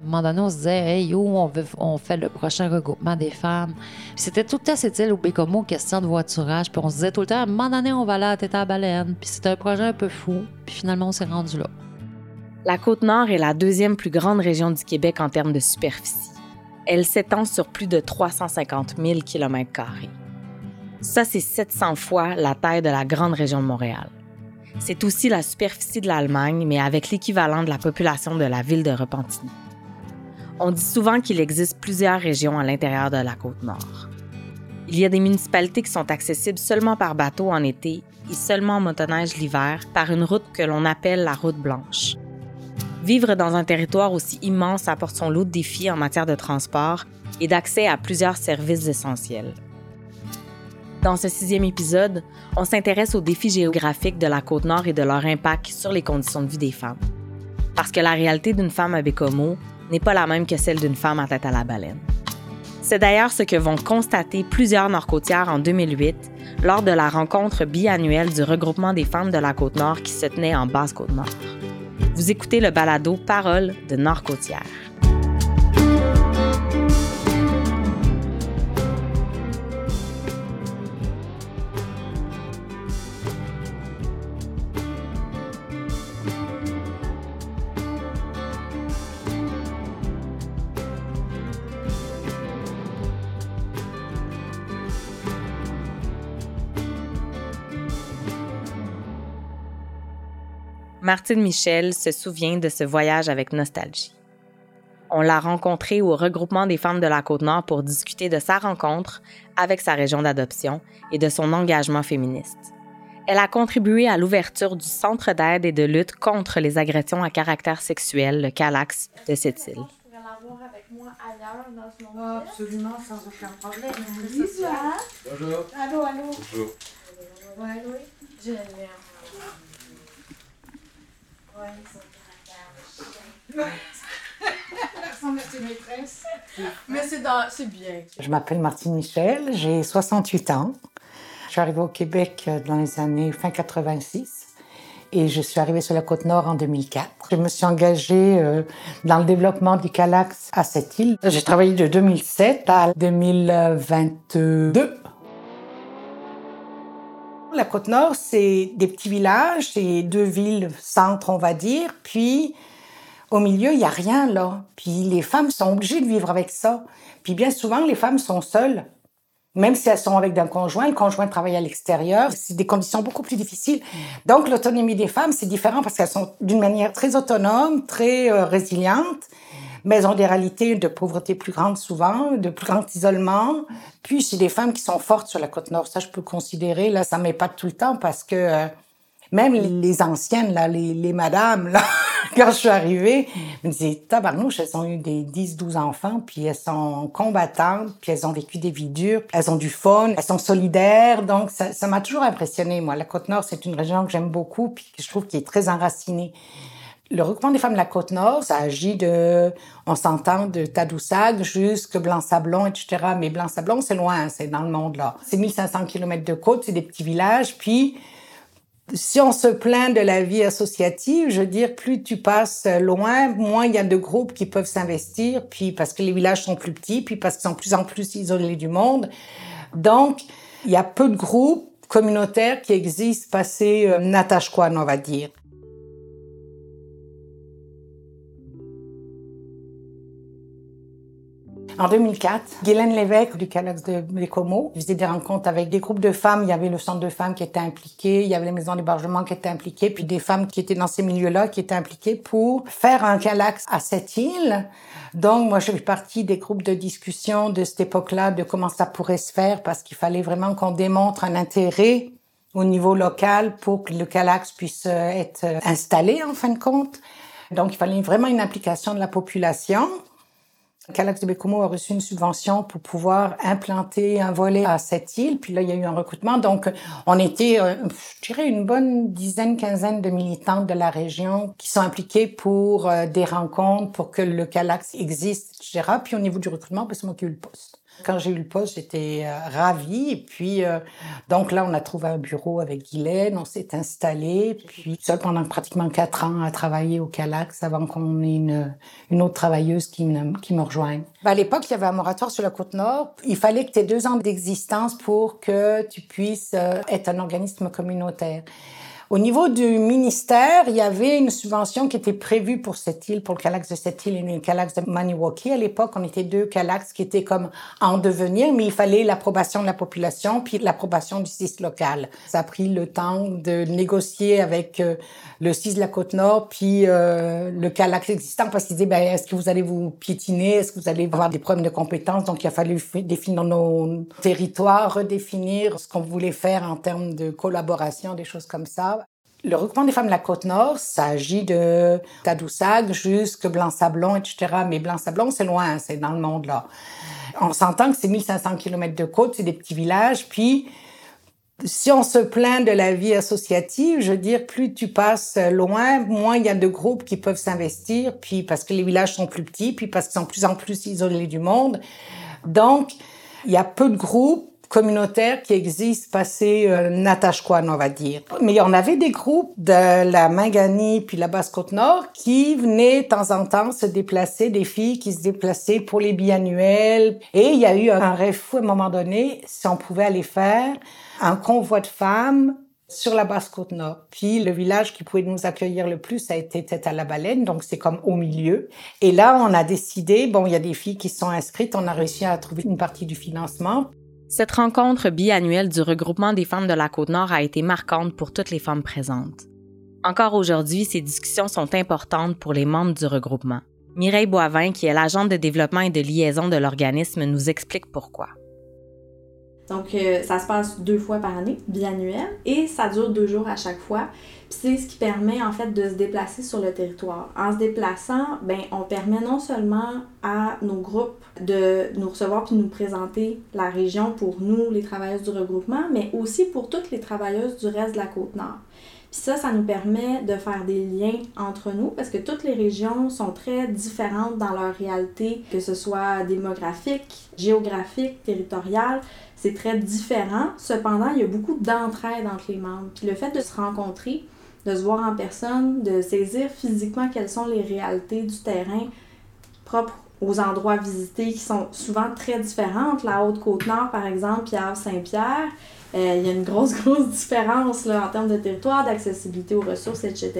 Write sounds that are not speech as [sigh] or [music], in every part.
Un moment donné, on se disait, hey, où on, fait le prochain regroupement des femmes. C'était tout le temps, c'était au Bécomo, question de voiturage. Puis on se disait tout le temps, à un moment donné, on va aller à Tête à Baleine. Puis c'était un projet un peu fou. Puis finalement, on s'est rendu là. La Côte-Nord est la deuxième plus grande région du Québec en termes de superficie. Elle s'étend sur plus de 350 000 km. Ça, c'est 700 fois la taille de la grande région de Montréal. C'est aussi la superficie de l'Allemagne, mais avec l'équivalent de la population de la ville de Repentigny. On dit souvent qu'il existe plusieurs régions à l'intérieur de la côte nord. Il y a des municipalités qui sont accessibles seulement par bateau en été et seulement en motoneige l'hiver par une route que l'on appelle la route blanche. Vivre dans un territoire aussi immense apporte son lot de défis en matière de transport et d'accès à plusieurs services essentiels. Dans ce sixième épisode, on s'intéresse aux défis géographiques de la côte nord et de leur impact sur les conditions de vie des femmes. Parce que la réalité d'une femme à Bécomo n'est pas la même que celle d'une femme à tête à la baleine. C'est d'ailleurs ce que vont constater plusieurs nord-côtières en 2008 lors de la rencontre biannuelle du regroupement des femmes de la Côte-Nord qui se tenait en Basse-Côte-Nord. Vous écoutez le balado Parole de Nord-Côtière. Martine Michel se souvient de ce voyage avec nostalgie. On l'a rencontrée au regroupement des femmes de la Côte-Nord pour discuter de sa rencontre avec sa région d'adoption et de son engagement féministe. Elle a contribué à l'ouverture du Centre d'aide et de lutte contre les agressions à caractère sexuel, le CALAX, de cette île. absolument, sans aucun problème. Bonjour. Allô, allô. Bonjour. Je l'aime. Maîtresses. Mais c'est dans... c'est bien. Je m'appelle Martine Michel, j'ai 68 ans. Je suis arrivée au Québec dans les années fin 86 et je suis arrivée sur la côte nord en 2004. Je me suis engagée euh, dans le développement du Calax à cette île. J'ai travaillé de 2007 à 2022 la Côte-Nord, c'est des petits villages, c'est deux villes centres, on va dire. Puis, au milieu, il n'y a rien, là. Puis, les femmes sont obligées de vivre avec ça. Puis, bien souvent, les femmes sont seules. Même si elles sont avec un conjoint, le conjoint travaille à l'extérieur, c'est des conditions beaucoup plus difficiles. Donc, l'autonomie des femmes, c'est différent parce qu'elles sont d'une manière très autonome, très euh, résiliente mais ont des réalités de pauvreté plus grandes souvent, de plus grand isolement. Puis c'est des femmes qui sont fortes sur la côte nord. Ça, je peux considérer. Là, ça m'épate tout le temps parce que euh, même les anciennes, là, les, les madames, là, [laughs] quand je suis arrivée, me disaient, tabarnouche, elles ont eu des 10, 12 enfants, puis elles sont combattantes, puis elles ont vécu des vies dures, elles ont du fun, elles sont solidaires. Donc, ça m'a toujours impressionné, moi. La Côte-Nord, c'est une région que j'aime beaucoup, puis que je trouve qui est très enracinée. Le regroupement des femmes de la Côte-Nord, ça agit de, on s'entend, de Tadoussac jusque Blanc-Sablon, etc. Mais Blanc-Sablon, c'est loin, c'est dans le monde, là. C'est 1500 km de côte, c'est des petits villages. Puis, si on se plaint de la vie associative, je veux dire, plus tu passes loin, moins il y a de groupes qui peuvent s'investir, puis parce que les villages sont plus petits, puis parce qu'ils sont plus en plus isolés du monde. Donc, il y a peu de groupes communautaires qui existent passé euh, Natashquan, on va dire. En 2004, Guylaine Lévesque du Calax de Bécomo faisait des rencontres avec des groupes de femmes. Il y avait le centre de femmes qui était impliqué, il y avait les maisons d'hébergement qui étaient impliquées, puis des femmes qui étaient dans ces milieux-là qui étaient impliquées pour faire un Calax à cette île. Donc, moi, je fais partie des groupes de discussion de cette époque-là, de comment ça pourrait se faire, parce qu'il fallait vraiment qu'on démontre un intérêt au niveau local pour que le Calax puisse euh, être euh, installé, en fin de compte. Donc, il fallait vraiment une implication de la population. Calax de Bécomo a reçu une subvention pour pouvoir implanter un volet à cette île. Puis là, il y a eu un recrutement. Donc, on était, euh, je dirais, une bonne dizaine, quinzaine de militantes de la région qui sont impliquées pour euh, des rencontres, pour que le Calax existe, etc. Puis au niveau du recrutement, ben, c'est moi qui ai eu le poste. Quand j'ai eu le poste, j'étais euh, ravie. Et puis, euh, donc là, on a trouvé un bureau avec Guylaine, on s'est installé. Puis, seul pendant pratiquement quatre ans à travailler au Calax avant qu'on ait une, autre travailleuse qui me, rejoigne. Ben, à l'époque, il y avait un moratoire sur la côte nord. Il fallait que tu aies deux ans d'existence pour que tu puisses euh, être un organisme communautaire. Au niveau du ministère, il y avait une subvention qui était prévue pour cette île, pour le Calax de cette île et le Calax de Maniwaki. À l'époque, on était deux Calax qui étaient comme en devenir, mais il fallait l'approbation de la population puis l'approbation du CIS local. Ça a pris le temps de négocier avec euh, le CIS de la Côte-Nord puis euh, le Calax existant parce qu'ils disaient, ben, est-ce que vous allez vous piétiner? Est-ce que vous allez avoir des problèmes de compétences? Donc, il a fallu définir nos territoires, redéfinir ce qu'on voulait faire en termes de collaboration, des choses comme ça. Le regroupement des femmes de la Côte-Nord, ça agit de Tadoussac jusque Blanc-Sablon, etc. Mais Blanc-Sablon, c'est loin, c'est dans le monde, là. On s'entend que c'est 1500 km de côte, c'est des petits villages, puis si on se plaint de la vie associative, je veux dire, plus tu passes loin, moins il y a de groupes qui peuvent s'investir, puis parce que les villages sont plus petits, puis parce qu'ils sont de plus en plus isolés du monde. Donc, il y a peu de groupes communautaire qui existe passé euh, Natashquan, on va dire. Mais en avait des groupes de la Mangani puis la Basse-Côte-Nord qui venaient de temps en temps se déplacer, des filles qui se déplaçaient pour les biannuels. Et il y a eu un rêve fou à un moment donné, si on pouvait aller faire un convoi de femmes sur la Basse-Côte-Nord. Puis le village qui pouvait nous accueillir le plus a été Tête à la Baleine, donc c'est comme au milieu. Et là, on a décidé, bon, il y a des filles qui sont inscrites, on a réussi à trouver une partie du financement. Cette rencontre biannuelle du regroupement des femmes de la Côte-Nord a été marquante pour toutes les femmes présentes. Encore aujourd'hui, ces discussions sont importantes pour les membres du regroupement. Mireille Boivin, qui est l'agente de développement et de liaison de l'organisme, nous explique pourquoi. Donc, euh, ça se passe deux fois par année, biannuel, et ça dure deux jours à chaque fois. Puis c'est ce qui permet en fait de se déplacer sur le territoire. En se déplaçant, ben on permet non seulement à nos groupes de nous recevoir puis nous présenter la région pour nous, les travailleuses du regroupement, mais aussi pour toutes les travailleuses du reste de la côte nord. Puis ça, ça nous permet de faire des liens entre nous parce que toutes les régions sont très différentes dans leur réalité, que ce soit démographique, géographique, territoriale. C'est très différent. Cependant, il y a beaucoup d'entraide entre les membres. Puis le fait de se rencontrer, de se voir en personne, de saisir physiquement quelles sont les réalités du terrain propres aux endroits visités qui sont souvent très différentes. La Haute-Côte-Nord, par exemple, puis Saint-Pierre, euh, il y a une grosse, [laughs] grosse différence là, en termes de territoire, d'accessibilité aux ressources, etc.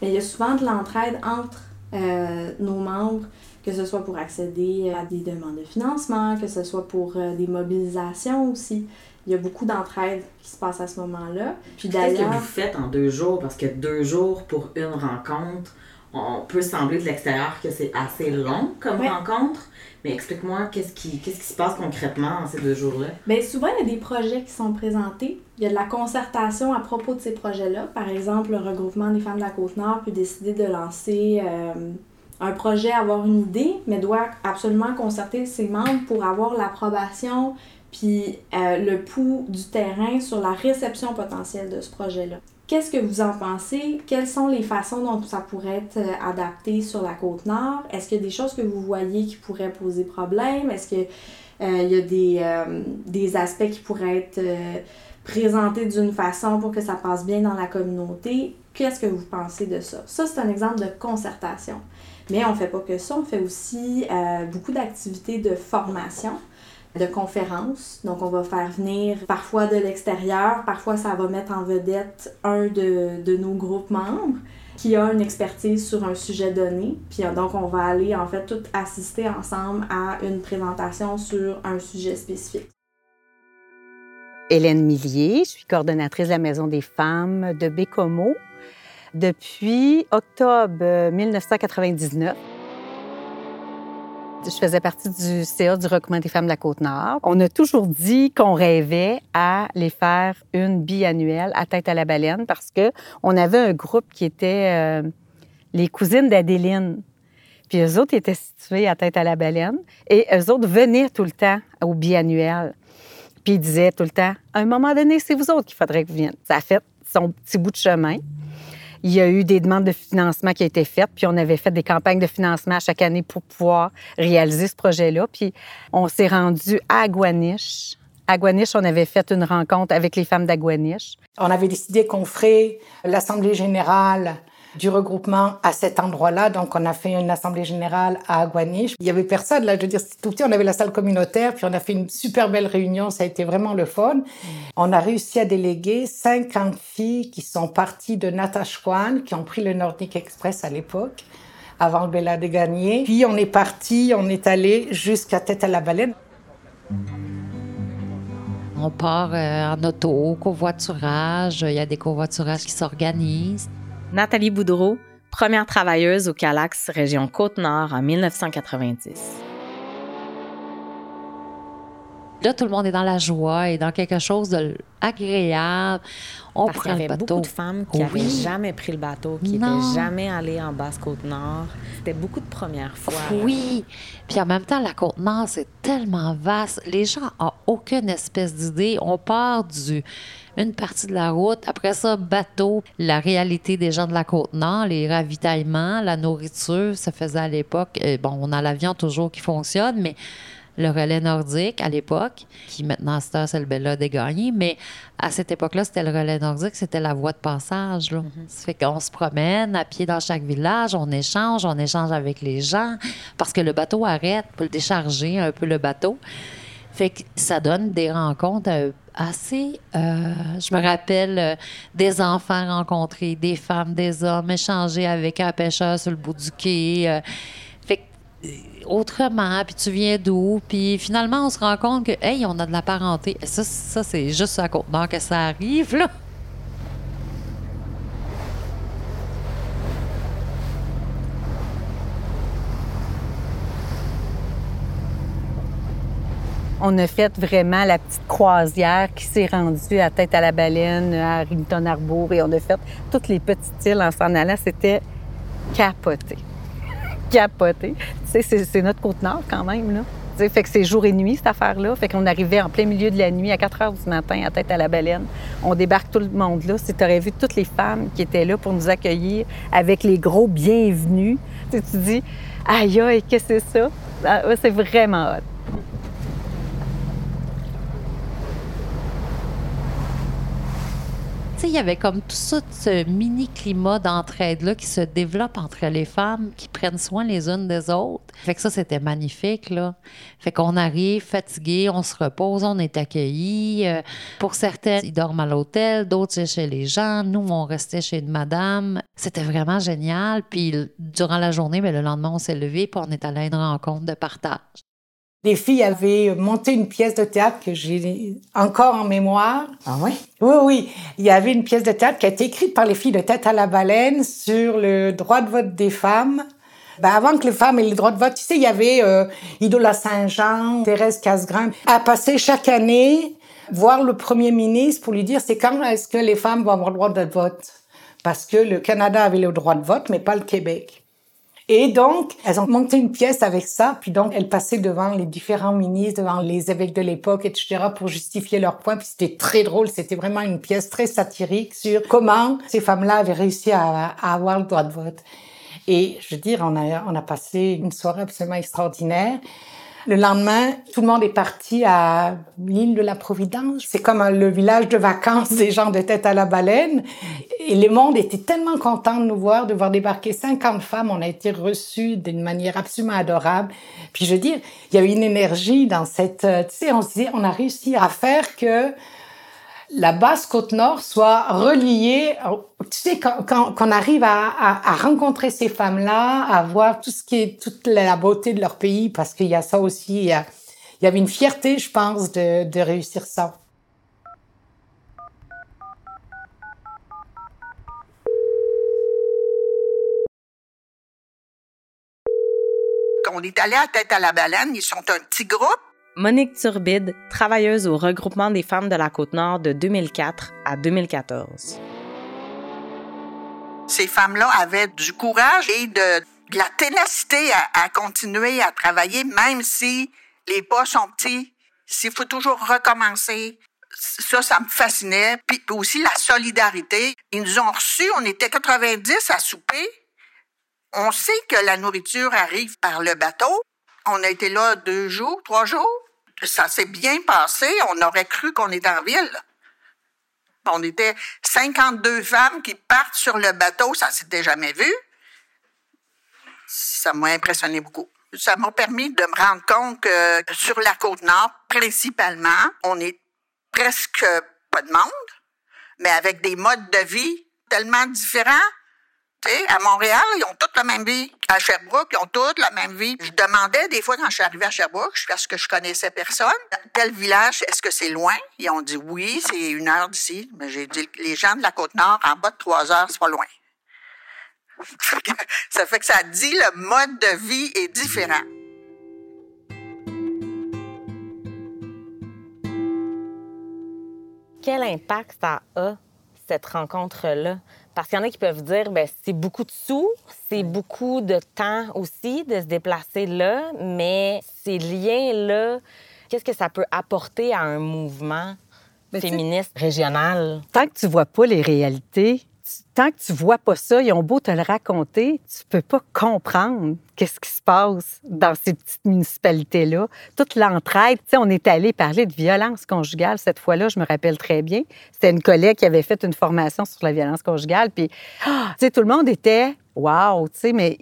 Mais il y a souvent de l'entraide entre euh, nos membres, que ce soit pour accéder à des demandes de financement, que ce soit pour euh, des mobilisations aussi. Il y a beaucoup d'entraide qui se passe à ce moment-là. Puis d'ailleurs. Qu'est-ce que vous faites en deux jours? Parce que deux jours pour une rencontre, on peut sembler de l'extérieur que c'est assez long comme rencontre, mais explique-moi qu'est-ce qui, qu'est-ce qui se passe concrètement en ces deux jours-là? Bien, souvent, il y a des projets qui sont présentés. Il y a de la concertation à propos de ces projets-là. Par exemple, le regroupement des femmes de la Côte-Nord peut décider de lancer euh, un projet, avoir une idée, mais doit absolument concerter ses membres pour avoir l'approbation puis euh, le pouls du terrain sur la réception potentielle de ce projet-là. Qu'est-ce que vous en pensez? Quelles sont les façons dont ça pourrait être euh, adapté sur la côte nord? Est-ce qu'il y a des choses que vous voyez qui pourraient poser problème? Est-ce qu'il euh, y a des, des, aspects qui pourraient être présentés d'une façon pour que ça passe bien dans la communauté? Qu'est-ce que vous pensez de ça? Ça, c'est un exemple de concertation. Mais on ne fait pas que ça, on fait aussi beaucoup d'activités de formation de conférences. Donc, on va faire venir parfois de l'extérieur, parfois ça va mettre en vedette un de, de, nos groupes membres qui a une expertise sur un sujet donné. Puis donc, on va aller en fait tout assister ensemble à une présentation sur un sujet spécifique. Hélène Millier, je suis coordonnatrice de la Maison des femmes de Bécomo depuis octobre 1999. Je faisais partie du CA du Regroupement des femmes de la Côte-Nord. On a toujours dit qu'on rêvait à les faire une biannuelle à tête à la baleine parce que on avait un groupe qui était euh, les cousines d'Adéline. Puis eux autres étaient situés à tête à la baleine et eux autres venaient tout le temps au biannuel. Puis ils disaient tout le temps, à un moment donné, c'est vous autres qu'il faudrait que vous veniez. Ça a fait son petit bout de chemin. Il y a eu des demandes de financement qui ont été faites, puis on avait fait des campagnes de financement chaque année pour pouvoir réaliser ce projet-là. Puis on s'est rendu à Aguaniche. À Aguaniche, on avait fait une rencontre avec les femmes d'Aguaniche. On avait décidé qu'on ferait l'Assemblée générale du regroupement à cet endroit-là. Donc, on a fait une assemblée générale à Aguaniche. Il y avait personne, là. Je veux dire, c'était tout petit. On avait la salle communautaire, puis on a fait une super belle réunion. Ça a été vraiment le fun. On a réussi à déléguer 50 filles qui sont parties de Natashquan, qui ont pris le Nordic Express à l'époque, avant le Bella de. Puis, on est parti, on est allé jusqu'à Tête à la Baleine. On part euh, en auto, covoiturage. Il y a des covoiturages qui s'organisent. Nathalie Boudreau, première travailleuse au Calax, région Côte-Nord en 1990. Là, tout le monde est dans la joie et dans quelque chose d'agréable. On Parce prend y le avait bateau. beaucoup de femmes qui n'avaient Oui. jamais pris le bateau, qui n'étaient jamais allées en Basse-Côte-Nord. C'était beaucoup de premières fois. Oui. Puis en même temps, la Côte-Nord, c'est tellement vaste. Les gens n'ont aucune espèce d'idée. On part du une partie de la route, après ça, bateau. La réalité des gens de la Côte-Nord, les ravitaillements, la nourriture, ça faisait à l'époque. euh, bon, on a l'avion toujours qui fonctionne, mais le relais nordique à l'époque, qui maintenant à cette heure, c'est le Bella des gagnés, mais à cette époque-là, c'était le relais nordique, c'était la voie de passage. Là. Ça fait qu'on se promène à pied dans chaque village, on échange, on échange avec les gens, parce que le bateau arrête pour le décharger un peu le bateau. Fait que ça donne des rencontres euh, assez. euh, je me rappelle euh, des enfants rencontrés, des femmes, des hommes, échanger avec un pêcheur sur le bout du quai. euh. Euh, autrement, puis tu viens d'où? Puis finalement, on se rend compte que, hey, on a de la parenté. Et Ça, ça c'est juste à Côte-Nord que ça arrive, là. On a fait vraiment la petite croisière qui s'est rendue à Tête à la Baleine, à Rington Harbour, et on a fait toutes les petites îles en s'en allant. C'était capoté. C'est- notre Côte-Nord quand même, là. Fait que c'est jour et nuit, cette affaire-là. Fait qu'on arrivait en plein milieu de la nuit, à 4 heures du matin, à Tête à la Baleine. On débarque tout le monde là. Si tu aurais vu toutes les femmes qui étaient là pour nous accueillir avec les gros bienvenus, tu tu dis, aïe, aïe, qu'est-ce que c'est ça? Ah, c'est vraiment hot. Il y avait comme tout ça, ce mini-climat d'entraide-là qui se développe entre les femmes qui prennent soin les unes des autres. Fait que ça, c'était magnifique, là. Fait qu'on arrive fatigué, on se repose, on est accueillis. Euh, pour certaines, ils dorment à l'hôtel, d'autres, c'est chez les gens. Nous, on restait chez une madame. C'était vraiment génial. Puis, durant la journée, ben, le lendemain, on s'est levé puis on est allé à une rencontre de partage. Les filles avaient monté une pièce de théâtre que j'ai encore en mémoire. Ah oui? Oui, oui. Il y avait une pièce de théâtre qui a été écrite par les filles de Tête à la Baleine sur le droit de vote des femmes. Ben, avant que les femmes aient le droit de vote, tu sais, il y avait euh, Idola Saint-Jean, Thérèse Casgrain, à passer chaque année voir le premier ministre pour lui dire c'est quand est-ce que les femmes vont avoir le droit de vote? Parce que le Canada avait le droit de vote, mais pas le Québec. Et donc, elles ont monté une pièce avec ça, puis donc elles passaient devant les différents ministres, devant les évêques de l'époque, etc., pour justifier leurs points. Puis c'était très drôle, c'était vraiment une pièce très satirique sur comment ces femmes-là avaient réussi à, avoir le droit de vote. Et je veux dire, on a, on a passé une soirée absolument extraordinaire. Le lendemain, tout le monde est parti à l'île de la Providence. C'est comme le village de vacances des gens de tête à la baleine. Et le monde était tellement content de nous voir, de voir débarquer 50 femmes. On a été reçus d'une manière absolument adorable. Puis je veux dire, il y avait une énergie dans cette... Tu sais, on se disait, on a réussi à faire que la basse côte nord soit reliée. Tu sais, quand, qu'on arrive à, à, à rencontrer ces femmes-là, à voir tout ce qui est toute la beauté de leur pays, parce qu'il y a ça aussi. Il y, a- il y avait une fierté, je pense, de, de réussir ça. Quand on est allé à Tête à la Baleine, ils sont un petit groupe. Monique Turbide, travailleuse au regroupement des femmes de la Côte-Nord de 2004 à 2014. Ces femmes-là avaient du courage et de, la ténacité à, à continuer à travailler, même si les pas sont petits, s'il faut toujours recommencer. ça, ça me fascinait. Puis, aussi la solidarité. Ils nous ont reçus, on était 90 à souper. On sait que la nourriture arrive par le bateau. On a été là deux jours, trois jours. Ça s'est bien passé. On aurait cru qu'on était en ville. On était 52 femmes qui partent sur le bateau. Ça s'était jamais vu. Ça m'a impressionné beaucoup. Ça m'a permis de me rendre compte que sur la côte nord, principalement, on est presque pas de monde, mais avec des modes de vie tellement différents. À Montréal, ils ont toutes la même vie. À Sherbrooke, ils ont toutes la même vie. Je demandais des fois quand je suis arrivée à Sherbrooke, parce que je connaissais personne, tel village, est-ce que c'est loin? Ils ont dit oui, c'est une heure d'ici. Mais j'ai dit, les gens de la Côte-Nord, en bas de trois heures, c'est pas loin. [laughs] ça fait que ça dit le mode de vie est différent. Quel impact ça a, cette rencontre-là? Parce qu'il y en a qui peuvent dire, ben c'est beaucoup de sous, c'est beaucoup de temps aussi de se déplacer là, mais ces liens-là, qu'est-ce que ça peut apporter à un mouvement féministe régional? Tant que tu vois pas les réalités, tant que tu vois pas ça, ils ont beau te le raconter, tu peux pas comprendre qu'est-ce qui se passe dans ces petites municipalités-là. Toute l'entraide, tu sais, on est allé parler de violence conjugale cette fois-là, je me rappelle très bien. C'était une collègue qui avait fait une formation sur la violence conjugale, puis, ah, tu sais, tout le monde était, waouh, tu sais, mais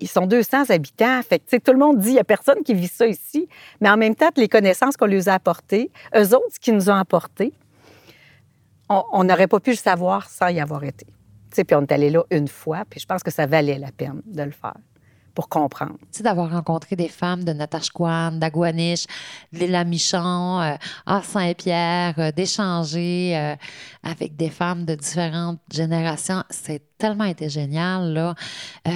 ils sont 200 habitants. Fait que, tout le monde dit, il n'y a personne qui vit ça ici. Mais en même temps, les connaissances qu'on lui a apportées, eux autres, ce qu'ils nous ont apporté, on n'aurait pas pu le savoir sans y avoir été. Puis on est allé là une fois, puis je pense que ça valait la peine de le faire pour comprendre. Tu sais, d'avoir rencontré des femmes de Natashquan, d'Aguaniche, de l'île Michon, euh, à Saint-Pierre, euh, d'échanger euh, avec des femmes de différentes générations, c'est tellement été génial, là,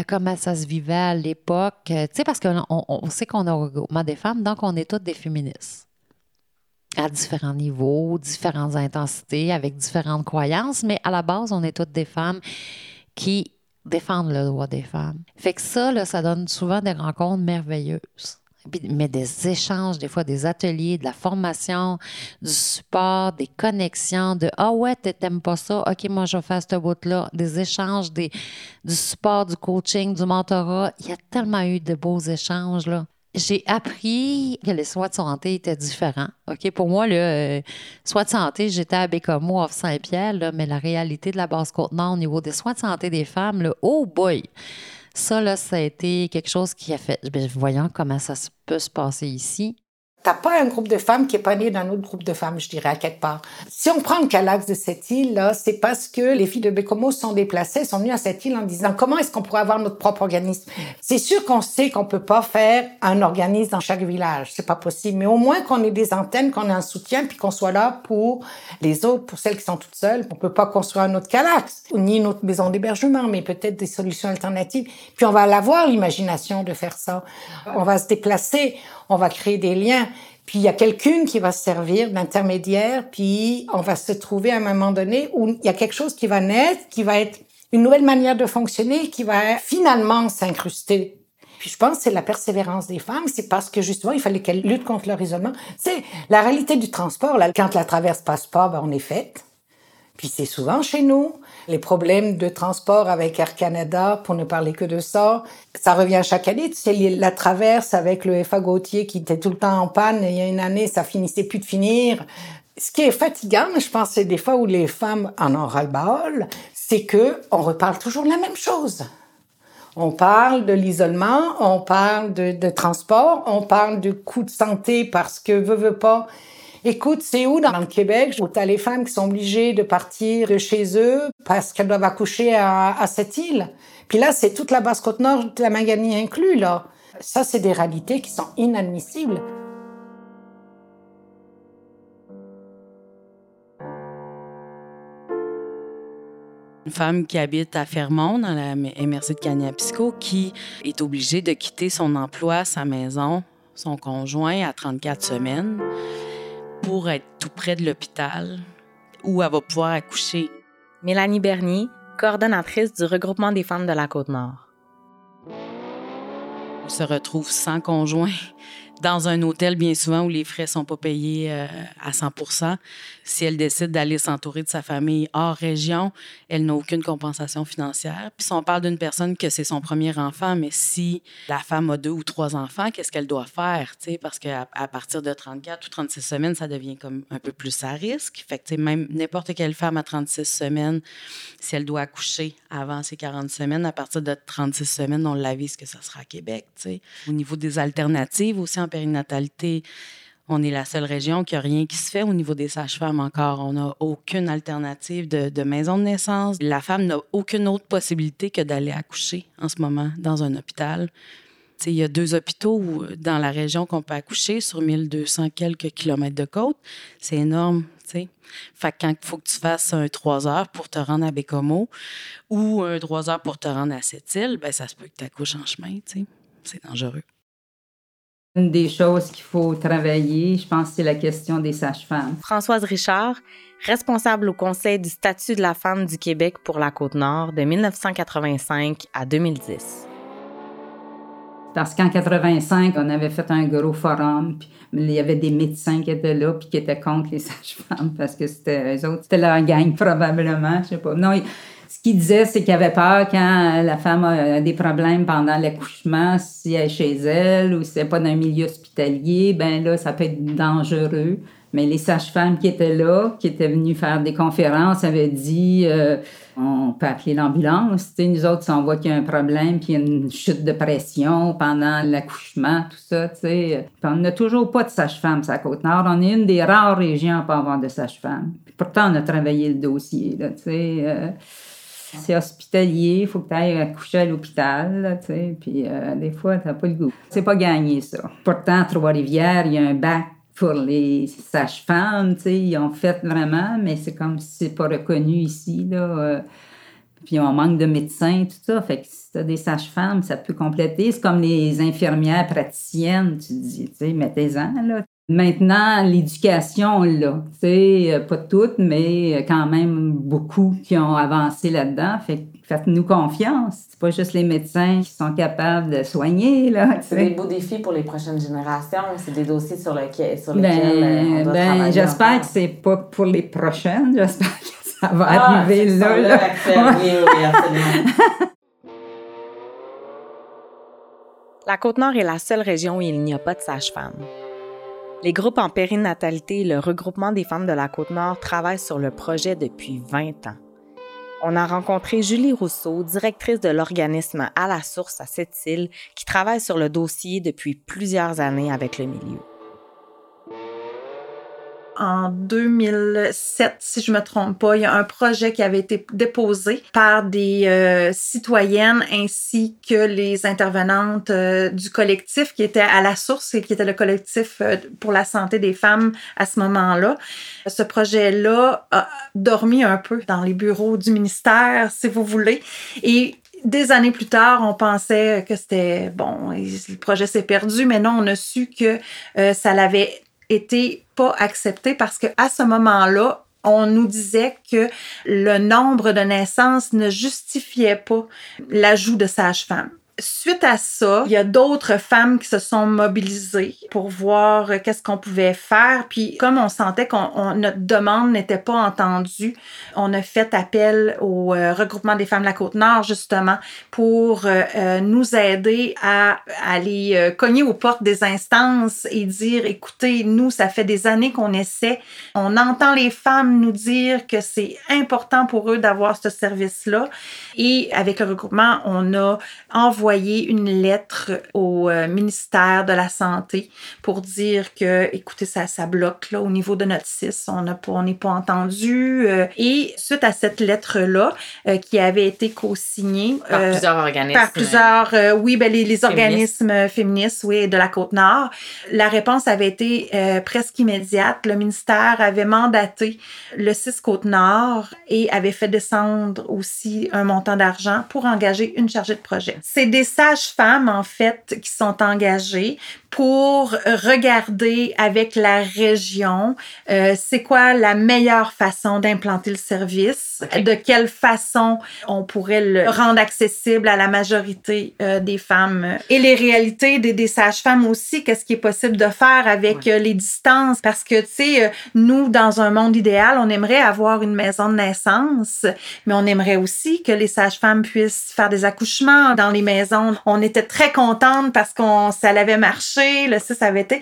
comment ça se vivait à l'époque. tu sais, parce qu'on on sait qu'on a regroupement des femmes, donc on est toutes des féministes à différents niveaux, différentes intensités, avec différentes croyances, mais à la base, on est toutes des femmes qui défendent le droit des femmes. Fait que ça, là, ça donne souvent des rencontres merveilleuses. Mais des échanges, des fois des ateliers, de la formation, du support, des connexions, de Ah ouais, t'aimes pas ça, OK, moi je vais faire ce bout-là, des échanges, des, du support, du coaching, du mentorat. Il y a tellement eu de beaux échanges, là j'ai appris que les soins de santé étaient différents. OK, pour moi, le euh, soins de santé, j'étais à Bécomo, off Saint-Pierre, mais la réalité de la Basse-Côte-Nord au niveau des soins de santé des femmes, là, oh boy! Ça, là, ça a été quelque chose qui a fait. Ben, voyons comment ça peut se passer ici. T'as pas un groupe de femmes qui est pas né d'un autre groupe de femmes, je dirais, à quelque part. Si on prend le calax de cette île-là, c'est parce que les filles de Bécomo sont déplacées, sont venues à cette île en disant comment est-ce qu'on pourrait avoir notre propre organisme? C'est sûr qu'on sait qu'on peut pas faire un organisme dans chaque village, c'est pas possible, mais au moins qu'on ait des antennes, qu'on ait un soutien, puis qu'on soit là pour les autres, pour celles qui sont toutes seules. On peut pas construire un autre calax, ni une autre maison d'hébergement, mais peut-être des solutions alternatives. Puis on va l'avoir, l'imagination de faire ça. On va se déplacer, on va créer des liens. Puis il y a quelqu'une qui va se servir d'intermédiaire, puis on va se trouver à un moment donné où il y a quelque chose qui va naître, qui va être une nouvelle manière de fonctionner, qui va finalement s'incruster. Puis je pense que c'est la persévérance des femmes, c'est parce que justement il fallait qu'elles luttent contre leur isolement. C'est la réalité du transport. Là, quand la traverse passe pas, ben on est faite. Puis c'est souvent chez nous. Les problèmes de transport avec Air Canada, pour ne parler que de ça, ça revient chaque année. C'est la traverse avec le FA Gauthier qui était tout le temps en panne. Il y a une année, ça finissait plus de finir. Ce qui est fatigant, je pense, c'est des fois où les femmes en ont ras-le-bol, c'est que on reparle toujours de la même chose. On parle de l'isolement, on parle de, de, transport, on parle du coût de santé parce que veut, veut pas, Écoute, c'est où dans le Québec où tu as les femmes qui sont obligées de partir de chez eux parce qu'elles doivent accoucher à, cette île? Puis là, c'est toute la Basse-Côte-Nord, la Manganie inclus, là. Ça, c'est des réalités qui sont inadmissibles. Une femme qui habite à Fermont, dans la MRC de Cagnapisco, qui est obligée de quitter son emploi, sa maison, son conjoint à 34 semaines pour être tout près de l'hôpital où elle va pouvoir accoucher. Mélanie Bernier, coordonnatrice du regroupement des femmes de la Côte-Nord. On se retrouve sans conjoint dans un hôtel, bien souvent, où les frais sont pas payés euh, à 100% Si elle décide d'aller s'entourer de sa famille hors région, elle n'a aucune compensation financière. Puis si on parle d'une personne que c'est son premier enfant, mais si la femme a deux ou trois enfants, qu'est-ce qu'elle doit faire? Parce qu'à partir de 34 ou 36 semaines, ça devient comme un peu plus à risque. Fait que même n'importe quelle femme à 36 semaines, si elle doit accoucher avant ses 40 semaines, à partir de 36 semaines, on l'avise que ça sera à Québec. Au niveau des alternatives aussi en périnatalité, on est la seule région qui a rien qui se fait au niveau des sages-femmes encore. On n'a aucune alternative de, maison de naissance. La femme n'a aucune autre possibilité que d'aller accoucher en ce moment dans un hôpital. Il y a deux hôpitaux dans la région qu'on peut accoucher sur 1200 quelques kilomètres de côte. C'est énorme. Fait que quand il faut que tu fasses un 3 heures pour te rendre à Bécomo ou un 3 heures pour te rendre à cette île, ben, ça se peut que tu accouches en chemin. C'est dangereux. Une des choses qu'il faut travailler, je pense, c'est la question des sages-femmes. Françoise Richard, responsable au Conseil du statut de la femme du Québec pour la Côte-Nord de 1985 à 2010. Parce qu'en 85, on avait fait un gros forum, puis il y avait des médecins qui étaient là, puis qui étaient contre les sages-femmes, parce que c'était eux autres, c'était leur gang [laughs] probablement, je sais pas. Non, ce qu'il disait, c'est qu'il avait peur quand la femme a des problèmes pendant l'accouchement, si elle est chez elle ou si elle n'est pas dans un milieu hospitalier, ben là, ça peut être dangereux. Mais les sages-femmes qui étaient là, qui étaient venues faire des conférences, avaient dit euh, on peut appeler l'ambulance. Nous autres, si on voit qu'il y a un problème, puis une chute de pression pendant l'accouchement, tout ça. sais. on n'a toujours pas de sage-femme à Côte-Nord. On est une des rares régions à pas avoir de sage-femme. Pourtant, on a travaillé le dossier. Là, euh, c'est hospitalier, il faut que tu ailles accoucher à l'hôpital, tu sais, puis euh, des fois, tu n'as pas le goût. C'est pas gagné, ça. Pourtant, à Trois-Rivières, il y a un bac pour les sages-femmes, tu sais, ils ont fait vraiment, mais c'est comme si c'est pas reconnu ici, là. Euh, puis on manque de médecins, tout ça. Fait que si tu as des sages-femmes, ça peut compléter. C'est comme les infirmières praticiennes, tu dis, tu sais, mettez-en, là. Maintenant, l'éducation, là, tu sais, euh, pas toutes, mais quand même beaucoup qui ont avancé là-dedans. Fait faites-nous confiance. C'est pas juste les médecins qui sont capables de soigner, là. C'est des beaux défis pour les prochaines générations. C'est des dossiers sur, lesquels, sur lesquels ben, on doit ben, J'espère que c'est pas pour les prochaines. J'espère que ça va ah, arriver là. là. Oui, oui, absolument. La Côte-Nord est la seule région où il n'y a pas de sage-femme. Les groupes en périnatalité et le regroupement des femmes de la Côte-Nord travaillent sur le projet depuis 20 ans. On a rencontré Julie Rousseau, directrice de l'organisme À la source à cette île, qui travaille sur le dossier depuis plusieurs années avec le milieu en 2007, si je me trompe pas. Il y a un projet qui avait été déposé par des euh, citoyennes ainsi que les intervenantes euh, du collectif qui était à la source et qui était le collectif euh, pour la santé des femmes à ce moment-là. Ce projet-là a dormi un peu dans les bureaux du ministère, si vous voulez. Et des années plus tard, on pensait que c'était bon, le projet s'est perdu, mais non, on a su que ça l'avait été accepté parce que à ce moment-là, on nous disait que le nombre de naissances ne justifiait pas l'ajout de sages-femmes suite à ça, il y a d'autres femmes qui se sont mobilisées pour voir euh, qu'est-ce qu'on pouvait faire. Puis comme on sentait que notre demande n'était pas entendue, on a fait appel au euh, regroupement des femmes de la Côte-Nord justement pour euh, nous aider à aller cogner aux portes des instances et dire, écoutez, nous, ça fait des années qu'on essaie. On entend les femmes nous dire que c'est important pour eux d'avoir ce service-là. Et avec le regroupement, on a envoyé une lettre au euh, ministère de la Santé pour dire que, écoutez, ça, ça bloque là, au niveau de notre CIS, on n'est pas, on pas entendu. Euh, et suite à cette lettre-là, euh, qui avait été co-signée par plusieurs organismes. Par plusieurs, oui, ben, les, les organismes féministes, oui, de la Côte-Nord, la réponse avait été presque immédiate. Le ministère avait mandaté le CIS Côte-Nord et avait fait descendre aussi un montant d'argent pour engager une chargée de projet. C'est sages-femmes, en fait, qui sont engagées pour regarder avec la région euh, c'est quoi la meilleure façon d'implanter le service, de quelle façon on pourrait le rendre accessible à la majorité euh, des femmes? Et les réalités des, des sages-femmes aussi, qu'est-ce qui est possible de faire avec euh, les distances? Parce que tu sais euh, nous dans un monde idéal, on aimerait avoir une maison de naissance, mais on aimerait aussi que les sages-femmes puissent faire des accouchements dans les maisons. On était très contente parce qu'on ça avait marché, le 6 avait été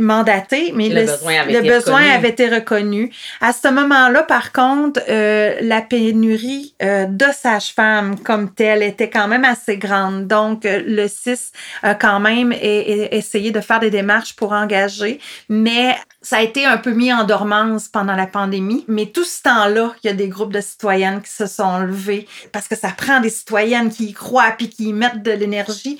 mandaté, mais le, besoin, avait, été besoin avait, été reconnu. À ce moment-là, par contre, euh, la pénurie euh, de sages-femmes comme telle était quand même assez grande. Donc, euh, le 6 a quand même essayé de faire des démarches pour engager, mais ça a été un peu mis en dormance pendant la pandémie. Mais tout ce temps-là, il y a des groupes de citoyennes qui se sont levés parce que ça prend des citoyennes qui y croient puis qui y mettent de l'énergie.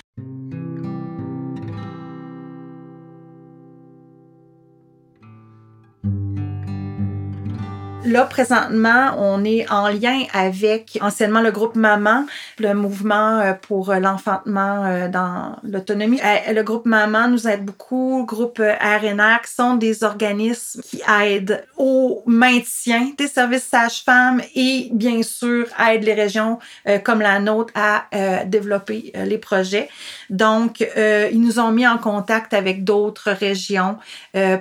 Là, présentement, on est en lien avec anciennement le groupe Maman, le mouvement euh, pour l'enfantement euh, dans l'autonomie. Euh, le groupe Maman nous aide beaucoup, le groupe RNR, qui sont des organismes qui aident au maintien des services sages-femmes et bien sûr aident les régions comme la nôtre à développer les projets. Donc, ils nous ont mis en contact avec d'autres régions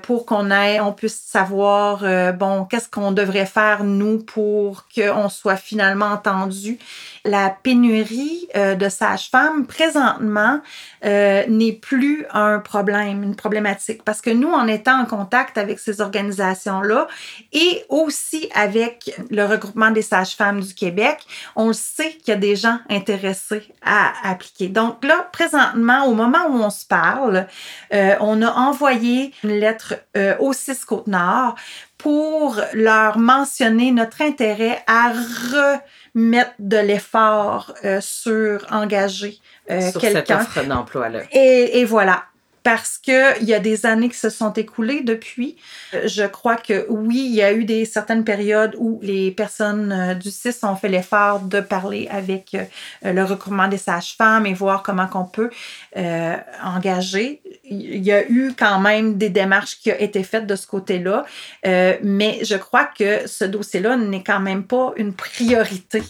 pour qu'on ait, on puisse savoir, bon, qu'est-ce qu'on devrait faire, nous, pour qu'on soit finalement entendu. La pénurie euh, de sages-femmes, présentement, euh, n'est plus un problème, une problématique. Parce que nous, en étant en contact avec ces organisations-là et aussi avec le regroupement des sages-femmes du Québec, on sait qu'il y a des gens intéressés à appliquer. Donc là, présentement, au moment où on se parle, euh, on a envoyé une lettre au CIS Côte-Nord pour leur mentionner notre intérêt à remettre de l'effort euh, sur engager euh, quelqu'un. Cette offre d'emploi-là. Et, et, voilà parce que il y a des années qui se sont écoulées depuis. Je crois que oui, il y a eu des certaines périodes où les personnes euh, du CIS ont fait l'effort de parler avec euh, le recrutement des sages-femmes et voir comment qu'on peut euh, engager. Il y a eu quand même des démarches qui ont été faites de ce côté-là, euh, mais je crois que ce dossier-là n'est quand même pas une priorité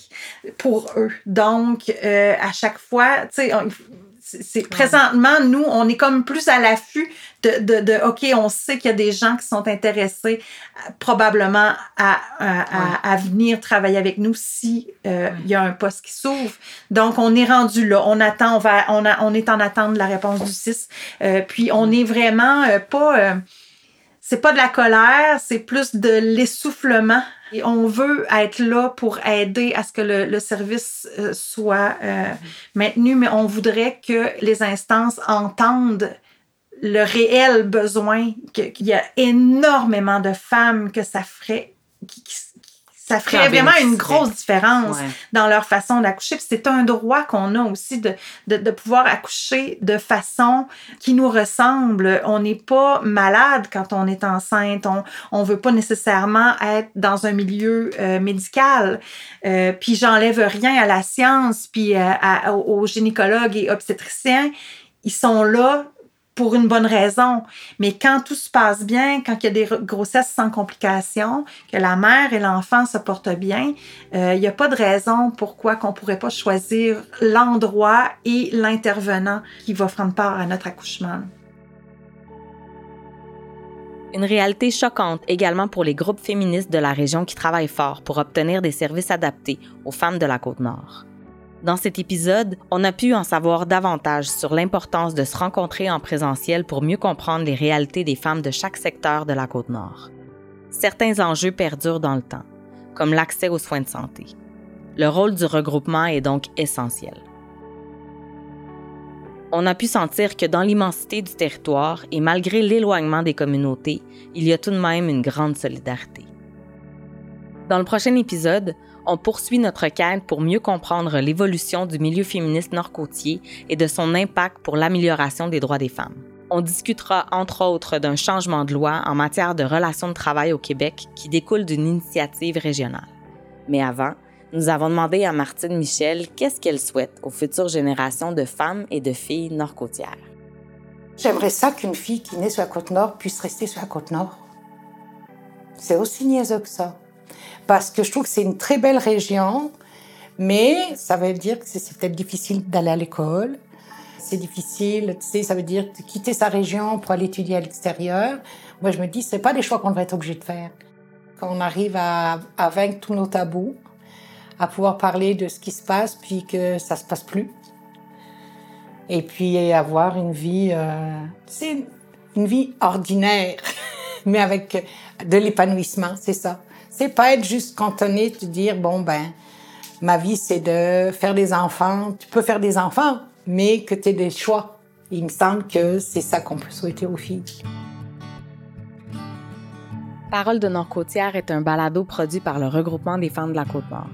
pour eux. Donc, euh, à chaque fois, tu sais, c'est présentement, nous, on est comme plus à l'affût de, de, de, OK, on sait qu'il y a des gens qui sont intéressés euh, probablement à, à, à, venir travailler avec nous si euh, il y a un poste qui s'ouvre. Donc, on est rendu là. On attend, on va, on, a, on est en attente de la réponse du 6. Euh, puis, on est vraiment pas c'est pas de la colère, c'est plus de l'essoufflement. Et on veut être là pour aider à ce que le, le service euh, soit euh, maintenu, mais on voudrait que les instances entendent le réel besoin, qu'il y a énormément de femmes que ça ferait, qui, ça ferait vraiment une grosse différence dans leur façon d'accoucher. c'est un droit qu'on a aussi de, de, de, pouvoir accoucher de façon qui nous ressemble. On n'est pas malade quand on est enceinte. On on veut pas nécessairement être dans un milieu euh, médical. Euh, puis j'enlève rien à la science, puis euh, aux gynécologues et obstétriciens. Ils sont là pour une bonne raison. Mais quand tout se passe bien, quand il y a des grossesses sans complications, que la mère et l'enfant se portent bien, euh, il n'y a pas de raison pourquoi qu'on pourrait pas choisir l'endroit et l'intervenant qui va prendre part à notre accouchement. Une réalité choquante également pour les groupes féministes de la région qui travaillent fort pour obtenir des services adaptés aux femmes de la côte nord. Dans cet épisode, on a pu en savoir davantage sur l'importance de se rencontrer en présentiel pour mieux comprendre les réalités des femmes de chaque secteur de la côte nord. Certains enjeux perdurent dans le temps, comme l'accès aux soins de santé. Le rôle du regroupement est donc essentiel. On a pu sentir que dans l'immensité du territoire et malgré l'éloignement des communautés, il y a tout de même une grande solidarité. Dans le prochain épisode, on poursuit notre quête pour mieux comprendre l'évolution du milieu féministe nord-côtier et de son impact pour l'amélioration des droits des femmes. On discutera entre autres d'un changement de loi en matière de relations de travail au Québec qui découle d'une initiative régionale. Mais avant, nous avons demandé à Martine Michel qu'est-ce qu'elle souhaite aux futures générations de femmes et de filles nord-côtières. J'aimerais ça qu'une fille qui naît sur la côte nord puisse rester sur la côte nord. C'est aussi niaiseux que ça. Parce que je trouve que c'est une très belle région, mais ça veut dire que c'est peut-être difficile d'aller à l'école. C'est difficile, tu sais, ça veut dire quitter sa région pour aller étudier à l'extérieur. Moi, je me dis, c'est pas des choix qu'on devrait être obligé de faire. Quand on arrive à, vaincre tous nos tabous, à pouvoir parler de ce qui se passe, puis que ça se passe plus. Et puis avoir une vie, euh, c'est une vie ordinaire, [laughs] mais avec de l'épanouissement, c'est ça. C'est pas être juste cantonné, de dire bon ben, ma vie c'est de faire des enfants. Tu peux faire des enfants, mais que tu aies des choix. Il me semble que c'est ça qu'on peut souhaiter aux filles. Parole de Nord-Côtière est un balado produit par le regroupement des femmes de la Côte-Nord.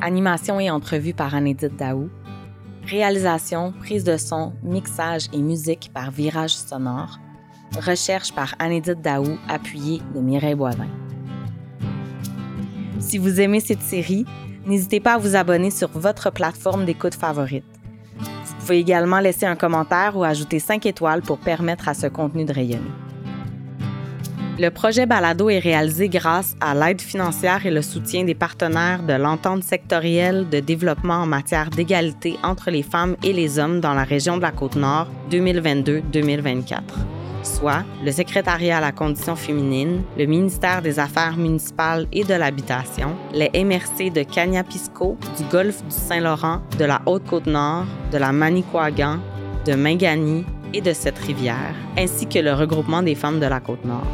Animation et entrevue par Anédite Daou. Réalisation, prise de son, mixage et musique par Virage Sonore. Recherche par Anédite Daou, appuyée de Mireille Boivin. Si vous aimez cette série, n'hésitez pas à vous abonner sur votre plateforme d'écoute favorite. Vous pouvez également laisser un commentaire ou ajouter 5 étoiles pour permettre à ce contenu de rayonner. Le projet Balado est réalisé grâce à l'aide financière et le soutien des partenaires de l'entente sectorielle de développement en matière d'égalité entre les femmes et les hommes dans la région de la Côte-Nord 2022-2024 le secrétariat à la condition féminine, le ministère des Affaires municipales et de l'Habitation, les MRC de Cagnapisco, du Golfe du Saint-Laurent, de la Haute-Côte-Nord, de la Manicouagan, de Mingani et de cette rivière, ainsi que le regroupement des femmes de la Côte-Nord.